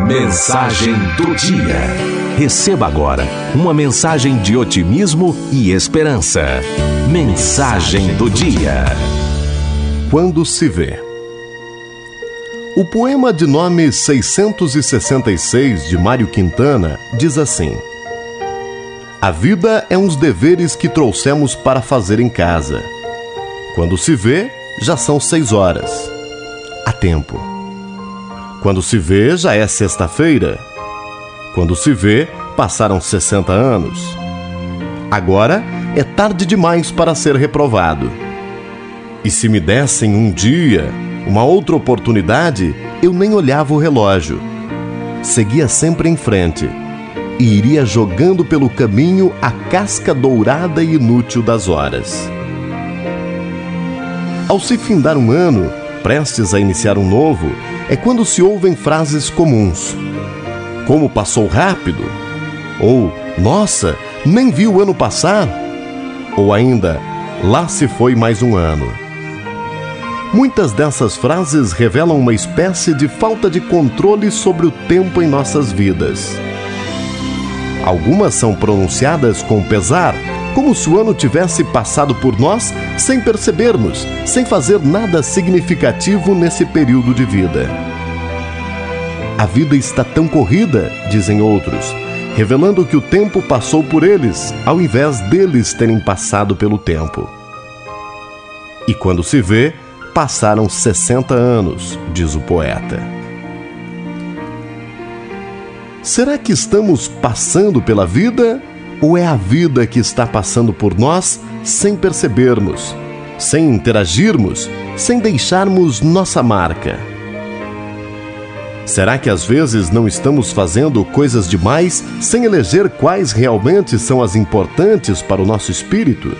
Mensagem do dia. Receba agora uma mensagem de otimismo e esperança. Mensagem do dia. Quando se vê. O poema de nome 666 de Mário Quintana diz assim: A vida é uns deveres que trouxemos para fazer em casa. Quando se vê, já são seis horas. Há tempo. Quando se vê, já é sexta-feira. Quando se vê, passaram 60 anos. Agora é tarde demais para ser reprovado. E se me dessem um dia, uma outra oportunidade, eu nem olhava o relógio. Seguia sempre em frente e iria jogando pelo caminho a casca dourada e inútil das horas. Ao se findar um ano, prestes a iniciar um novo, é quando se ouvem frases comuns. Como passou rápido? Ou, nossa, nem vi o ano passar? Ou ainda, lá se foi mais um ano. Muitas dessas frases revelam uma espécie de falta de controle sobre o tempo em nossas vidas. Algumas são pronunciadas com pesar, como se o ano tivesse passado por nós sem percebermos, sem fazer nada significativo nesse período de vida. A vida está tão corrida, dizem outros, revelando que o tempo passou por eles, ao invés deles terem passado pelo tempo. E quando se vê, passaram 60 anos, diz o poeta. Será que estamos passando pela vida ou é a vida que está passando por nós sem percebermos, sem interagirmos, sem deixarmos nossa marca? Será que às vezes não estamos fazendo coisas demais sem eleger quais realmente são as importantes para o nosso espírito?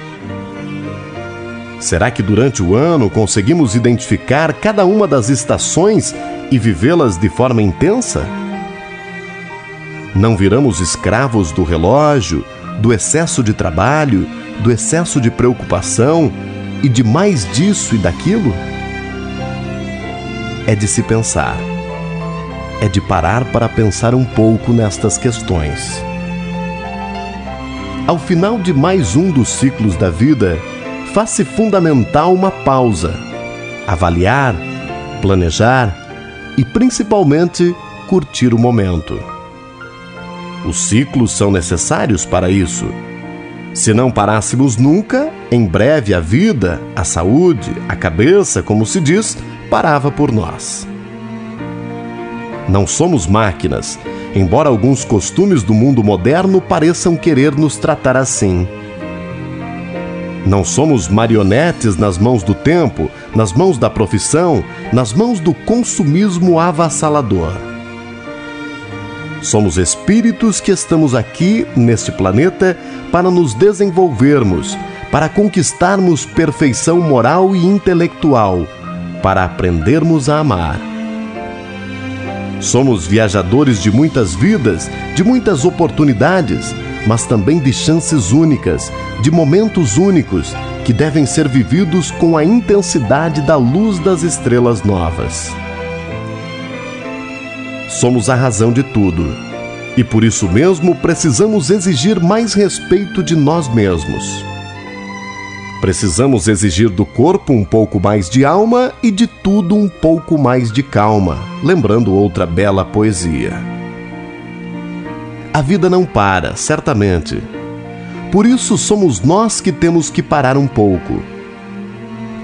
Será que durante o ano conseguimos identificar cada uma das estações e vivê-las de forma intensa? Não viramos escravos do relógio, do excesso de trabalho, do excesso de preocupação e de mais disso e daquilo? É de se pensar. É de parar para pensar um pouco nestas questões. Ao final de mais um dos ciclos da vida, faz-se fundamental uma pausa, avaliar, planejar e principalmente curtir o momento. Os ciclos são necessários para isso. Se não parássemos nunca, em breve a vida, a saúde, a cabeça, como se diz, parava por nós. Não somos máquinas, embora alguns costumes do mundo moderno pareçam querer nos tratar assim. Não somos marionetes nas mãos do tempo, nas mãos da profissão, nas mãos do consumismo avassalador. Somos espíritos que estamos aqui, neste planeta, para nos desenvolvermos, para conquistarmos perfeição moral e intelectual, para aprendermos a amar. Somos viajadores de muitas vidas, de muitas oportunidades, mas também de chances únicas, de momentos únicos que devem ser vividos com a intensidade da luz das estrelas novas somos a razão de tudo. E por isso mesmo precisamos exigir mais respeito de nós mesmos. Precisamos exigir do corpo um pouco mais de alma e de tudo um pouco mais de calma, lembrando outra bela poesia. A vida não para, certamente. Por isso somos nós que temos que parar um pouco.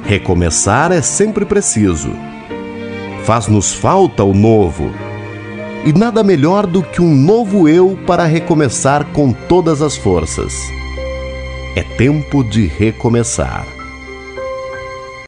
Recomeçar é sempre preciso. Faz-nos falta o novo e nada melhor do que um novo eu para recomeçar com todas as forças. É tempo de recomeçar.